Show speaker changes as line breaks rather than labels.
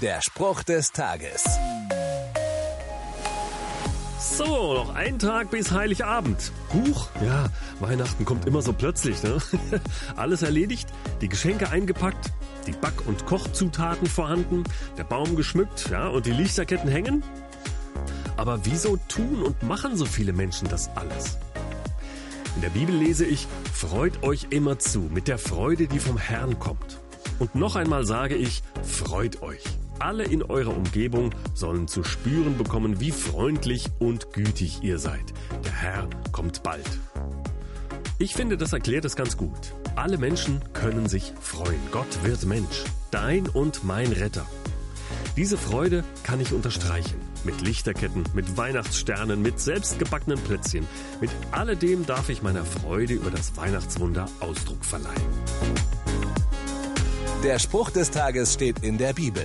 Der Spruch des Tages.
So, noch ein Tag bis Heiligabend. Huch, ja, Weihnachten kommt immer so plötzlich, ne? Alles erledigt, die Geschenke eingepackt, die Back- und Kochzutaten vorhanden, der Baum geschmückt, ja, und die Lichterketten hängen. Aber wieso tun und machen so viele Menschen das alles? In der Bibel lese ich, freut euch immer zu mit der Freude, die vom Herrn kommt. Und noch einmal sage ich, freut euch. Alle in eurer Umgebung sollen zu spüren bekommen, wie freundlich und gütig ihr seid. Der Herr kommt bald. Ich finde, das erklärt es ganz gut. Alle Menschen können sich freuen. Gott wird Mensch. Dein und mein Retter. Diese Freude kann ich unterstreichen. Mit Lichterketten, mit Weihnachtssternen, mit selbstgebackenen Plätzchen. Mit alledem darf ich meiner Freude über das Weihnachtswunder Ausdruck verleihen.
Der Spruch des Tages steht in der Bibel.